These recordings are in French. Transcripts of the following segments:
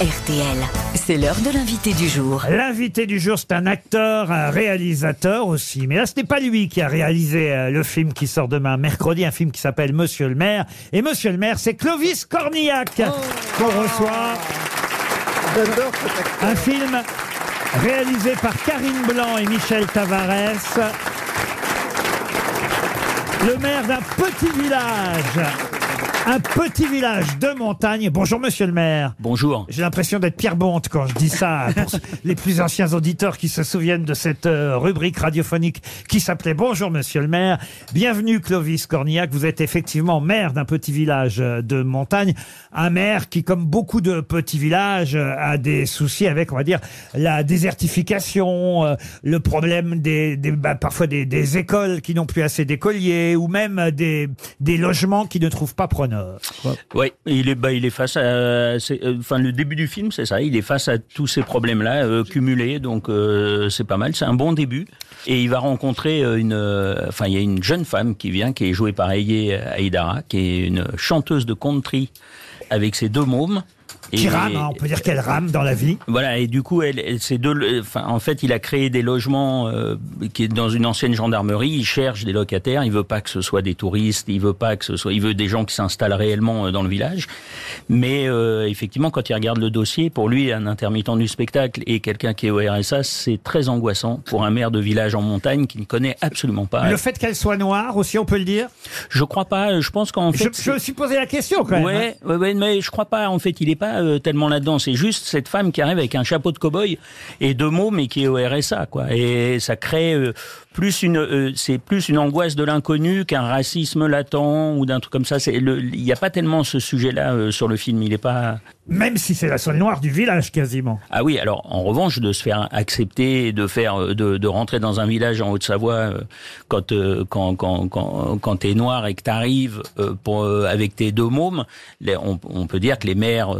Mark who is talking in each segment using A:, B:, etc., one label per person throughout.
A: RTL. C'est l'heure de l'invité du jour.
B: L'invité du jour, c'est un acteur, un réalisateur aussi. Mais là, ce n'est pas lui qui a réalisé euh, le film qui sort demain, mercredi, un film qui s'appelle Monsieur le maire. Et Monsieur le maire, c'est Clovis Cornillac qu'on reçoit. Un film réalisé par Karine Blanc et Michel Tavares. Le maire d'un petit village. Un petit village de montagne. Bonjour, monsieur le maire.
C: Bonjour.
B: J'ai l'impression d'être Pierre Bonte quand je dis ça. Pour les plus anciens auditeurs qui se souviennent de cette euh, rubrique radiophonique qui s'appelait Bonjour Monsieur le maire. Bienvenue Clovis Cornillac. Vous êtes effectivement maire d'un petit village euh, de montagne. Un maire qui, comme beaucoup de petits villages, euh, a des soucis avec, on va dire, la désertification, le problème des, des- bah, parfois des, des écoles qui n'ont plus assez d'écoliers ou même des, des logements qui ne trouvent pas preneurs.
C: Oui, il est, bah, il est face à, euh, enfin, le début du film, c'est ça. Il est face à tous ces problèmes-là euh, cumulés, donc euh, c'est pas mal. C'est un bon début. Et il va rencontrer euh, une, euh, enfin, il y a une jeune femme qui vient, qui est jouée par Aye Aïdara, qui est une chanteuse de country avec ses deux mômes.
B: Qui
C: Et-
B: rame, hein, on peut dire qu'elle rame dans la vie.
C: Voilà, et du coup, elle, elle- ces deux, enfin, en fait, il a créé des logements euh, qui est dans une ancienne gendarmerie. Il cherche des locataires. Il veut pas que ce soit des touristes. Il veut pas que ce soit. Il veut des gens qui s'installent réellement euh, dans le village. Mais euh, effectivement, quand il regarde le dossier, pour lui, un intermittent du spectacle et quelqu'un qui est au RSA, c'est très angoissant pour un maire de village en montagne qui ne connaît absolument pas.
B: Le fait qu'elle soit noire aussi, on peut le dire?
C: Je crois pas. Je pense qu'en fait,
B: je me suis posé la question quand même. hein.
C: Ouais, ouais, mais je crois pas. En fait, il est pas euh, tellement là-dedans. C'est juste cette femme qui arrive avec un chapeau de cow-boy et deux mots, mais qui est au RSA, quoi. Et ça crée euh, plus une, euh, c'est plus une angoisse de l'inconnu qu'un racisme latent ou d'un truc comme ça. Il n'y a pas tellement ce sujet-là sur le film. Il est pas.
B: Même si c'est la seule noire du village quasiment.
C: Ah oui, alors en revanche, de se faire accepter, de faire, de, de rentrer dans un village en Haute-Savoie quand quand quand quand, quand t'es noir et que t'arrives pour avec tes deux mômes, on, on peut dire que les mères,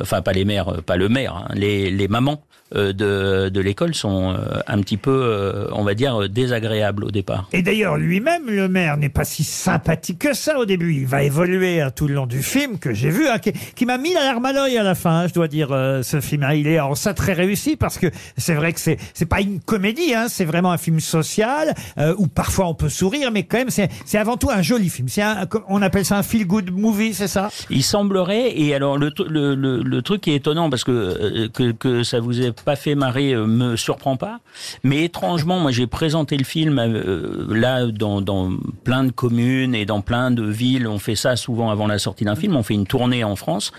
C: enfin pas les mères, euh, pas le maire, hein, les les mamans euh, de de l'école sont euh, un petit peu, euh, on va dire, euh, désagréables au départ.
B: Et d'ailleurs, lui-même, le maire, n'est pas si sympathique que ça au début. Il va évoluer hein, tout le long du film que j'ai vu, hein, qui, qui m'a mis la larme à l'œil à la fin. hein, je dois dire, euh, ce film, il est en ça très réussi parce que c'est vrai que c'est c'est pas une comédie, c'est vraiment un film social euh, où parfois on peut sourire, mais quand même c'est c'est avant tout un joli film. C'est un, on appelle ça un feel good movie, c'est ça?
C: Il semblerait, et alors le, le, truc qui est étonnant, parce que, euh, que, que ça vous ait pas fait marrer, euh, me surprend pas, mais étrangement, moi j'ai présenté le film euh, là dans, plein de communes et dans plein de villes, on fait ça souvent avant la sortie d'un film, on fait une tournée en France,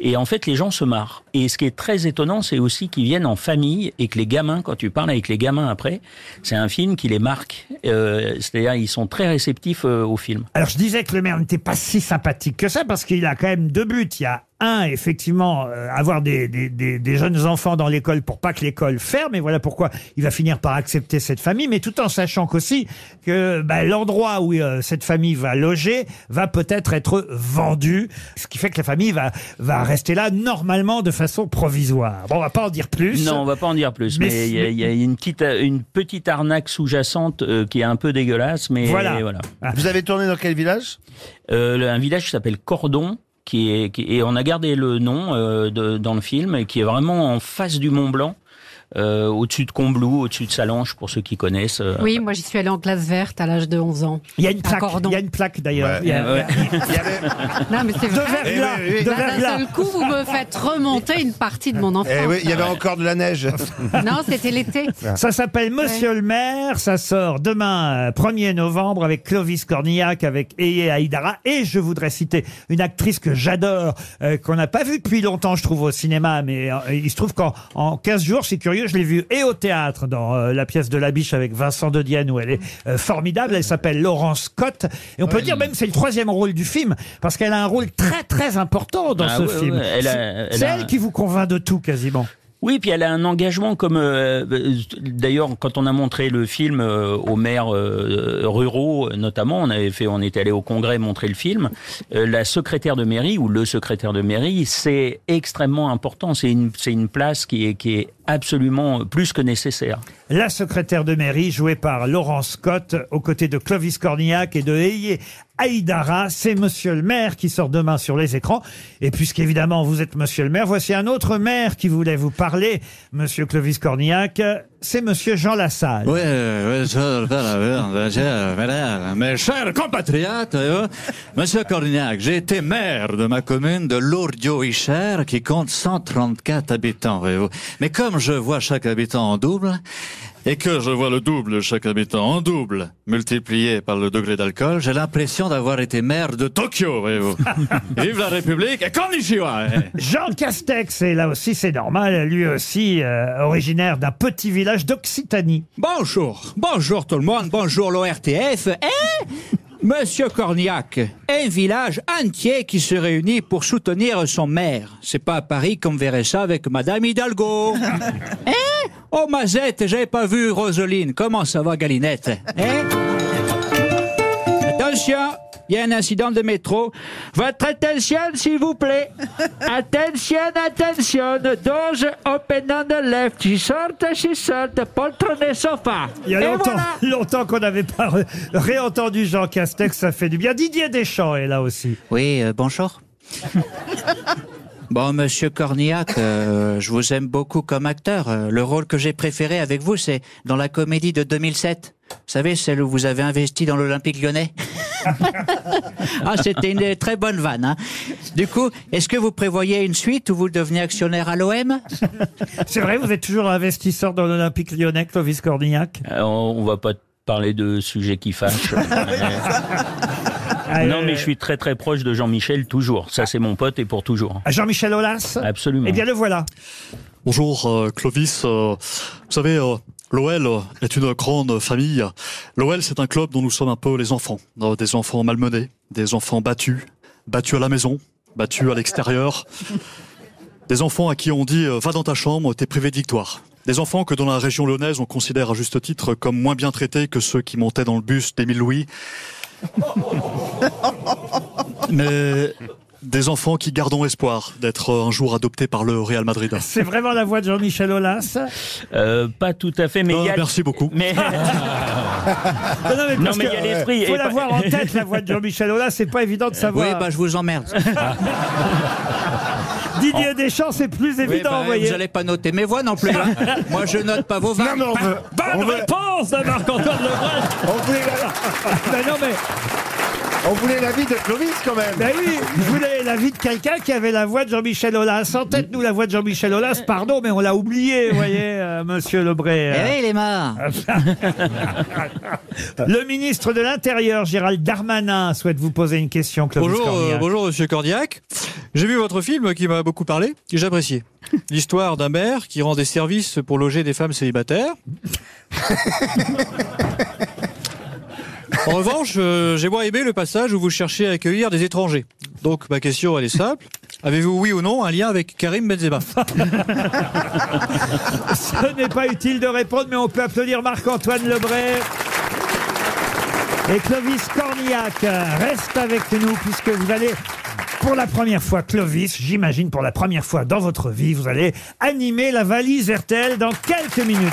C: et en fait les gens se marrent. Et ce qui est très étonnant, c'est aussi qu'ils viennent en famille et que les gamins, quand tu parles avec les gamins après, c'est un film qui les marque, c'est-à-dire ils sont très réceptifs au film.
B: Alors je disais que le maire n'était pas si sympathique que ça parce qu'il a quand même deux buts. Il y a un, effectivement, euh, avoir des, des, des, des jeunes enfants dans l'école pour pas que l'école ferme. Et voilà pourquoi il va finir par accepter cette famille, mais tout en sachant qu'aussi que bah, l'endroit où euh, cette famille va loger va peut-être être vendu, ce qui fait que la famille va, va rester là normalement de façon provisoire. Bon, on va pas en dire plus.
C: Non, on va pas en dire plus,
B: Mais
C: il y, a- il y a une petite, une petite arnaque sous-jacente euh, qui est un peu dégueulasse, mais
B: Voilà.
C: voilà.
D: Vous avez tourné dans quel village?
C: Euh, le- un village qui s'appelle Cordon, qui est, qui- et on a gardé le nom euh, de- dans le film, qui est vraiment en face du Mont Blanc. Euh, au-dessus de Combloux, au-dessus de Salange, pour ceux qui connaissent. euh,
E: Oui, moi j'y suis allée en classe verte à l'âge de 11 ans.
B: Il y a une plaque, il y a une plaque d'ailleurs.
D: Ouais.
B: Il y a-
C: Ouais.
E: Non, mais c'est
B: De
E: vrai.
D: Eh oui, oui.
B: de
E: D'un seul coup, vous me faites remonter une partie de mon enfance.
D: eh oui, il y avait encore de la neige.
E: Non, c'était l'été.
B: Ça s'appelle Monsieur le maire, ça sort demain euh, 1er novembre avec Clovis Cornillac, avec Eye Aïdara et je voudrais citer une actrice que j'adore, euh, qu'on n'a pas vue depuis longtemps je trouve au cinéma, mais euh, il se trouve qu'en en 15 jours, c'est curieux, je l'ai vue et au théâtre dans euh, la pièce de La Biche avec Vincent de Dienne où elle est euh, formidable, elle s'appelle Laurence Scott et on peut dire même c'est le troisième rôle du film parce qu'elle a un rôle très très important dans
C: Ah
B: ce
C: ouais,
B: film.
C: ouais, elle a-
B: C'est-
C: elle
B: C'est
C: a-
B: elle qui vous convainc de tout quasiment.
C: Oui, puis elle a un engagement comme euh, euh, d'ailleurs quand on a montré le film euh, aux maires euh, ruraux notamment, on avait fait, on était allé au congrès montrer le film. euh, la secrétaire de mairie ou le secrétaire de mairie, c'est extrêmement important. C'est une c'est une place qui est qui est absolument plus que nécessaire.
B: La secrétaire de mairie, jouée par Laurent Scott, aux côtés de Clovis Cornillac et de Eye Aïdara. C'est Monsieur le maire qui sort demain sur les écrans. Et puisqu'évidemment vous êtes Monsieur le maire, voici un autre maire qui voulait vous parler, Monsieur Clovis Cornillac. C'est Monsieur Jean Lassalle.
F: Oui, oui, ça, ça, ça, madame, mes chers compatriotes, euh, Monsieur Cornillac, j'ai été maire de ma commune de Lourdes-Isère qui compte 134 habitants. Mais comme je vois chaque habitant en double, et que je vois le double de chaque habitant en double, multiplié par le degré d'alcool, j'ai l'impression d'avoir été maire de Tokyo, voyez-vous. Vive la République et konnichiwa eh.
B: Jean Castex, et là aussi c'est normal, lui aussi euh, originaire d'un petit village d'Occitanie.
G: Bonjour, bonjour tout le monde, bonjour l'ORTF. Et Monsieur Cornillac, un village entier qui se réunit pour soutenir son maire. C'est pas à Paris qu'on verrait ça avec Madame Hidalgo. Hein Oh Mazette, j'avais pas vu Roseline. Comment ça va Galinette? Hein? Attention, il y a un incident de métro. Votre attention, s'il vous plaît. Attention, attention. Doge open on the left. She sort, she sort. Poltronné sofa.
B: Il y a
G: Et
B: longtemps,
G: voilà.
B: longtemps qu'on n'avait pas ré- réentendu Jean Castex, ça fait du bien. Didier Deschamps est là aussi.
G: Oui, euh, bonjour. Bon, monsieur Cornillac, euh, je vous aime beaucoup comme acteur. Euh, Le rôle que j'ai préféré avec vous, c'est dans la comédie de 2007. Vous savez, celle où vous avez investi dans l'Olympique lyonnais Ah, c'était une très bonne vanne. hein. Du coup, est-ce que vous prévoyez une suite où vous devenez actionnaire à l'OM
B: C'est vrai, vous êtes toujours investisseur dans l'Olympique lyonnais, Clovis Cornillac?
C: Euh, on, on va pas parler de sujets qui fâchent.
B: Ah,
C: non,
B: euh,
C: mais je suis très très proche de Jean-Michel toujours. Ça, c'est mon pote et pour toujours.
B: à Jean-Michel Aulas
C: Absolument.
B: Eh bien, le voilà.
F: Bonjour euh, Clovis. Euh, vous savez, euh, l'OL est une grande famille. L'OL, c'est un club dont nous sommes un peu les enfants. Euh, des enfants malmenés, des enfants battus, battus à la maison, battus à l'extérieur. Des enfants à qui on dit euh, va dans ta chambre, t'es privé de victoire. Des enfants que dans la région lyonnaise on considère à juste titre comme moins bien traités que ceux qui montaient dans le bus d'Émile Louis. Mais des enfants qui gardons espoir d'être euh, un jour adoptés par le Real Madrid.
B: C'est vraiment la voix de Jean-Michel Aulas
C: Euh, pas tout à fait, mais il y
F: Euh,
C: a.
F: merci beaucoup.
C: Mais,
B: Non, non, mais
C: non,
B: parce
C: mais il y a l'esprit.
B: faut
C: et pas-
B: l'avoir en tête, la voix de Jean-Michel Aulas. C'est pas évident de
G: Oui,
B: savoir.
G: bah je vous emmerde.
B: Didier Deschamps, c'est plus
G: Oui,
B: évident,
G: bah,
B: vous voyez.
G: vous n'allez pas noter mes voix non plus. hein. Moi, je note pas vos vannes.
D: Non, mais on veut. on
B: Bonne
D: veut-
B: réponse de Marc-Antoine Lebrun.
D: on voulait,
B: Ben non, mais,
D: on voulait l'avis de Clovis quand même.
B: ben oui, je voulais l'avis de quelqu'un qui avait la voix de Jean-Michel Aulas. En tête, nous, la voix de Jean-Michel Aulas, pardon, mais on l'a oublié, vous voyez, euh, monsieur Lebré.
G: Eh oui, il est mort.
B: Le ministre de l'Intérieur, Gérald Darmanin, souhaite vous poser une question, Clovis
H: Bonjour, euh,
B: Cornillac.
H: bonjour Monsieur Cordiac. J'ai vu votre film qui m'a beaucoup parlé et j'ai apprécié. L'histoire d'un maire qui rend des services pour loger des femmes célibataires. En revanche, euh, j'ai moins aimé le passage où vous cherchez à accueillir des étrangers. Donc ma question elle est simple. Avez-vous oui ou non un lien avec Karim Benzema?
B: Ce n'est pas utile de répondre, mais on peut applaudir Marc-Antoine Lebray. Et Clovis Cornillac reste avec nous puisque vous allez, pour la première fois, Clovis, j'imagine pour la première fois dans votre vie, vous allez animer la valise RTL dans quelques minutes.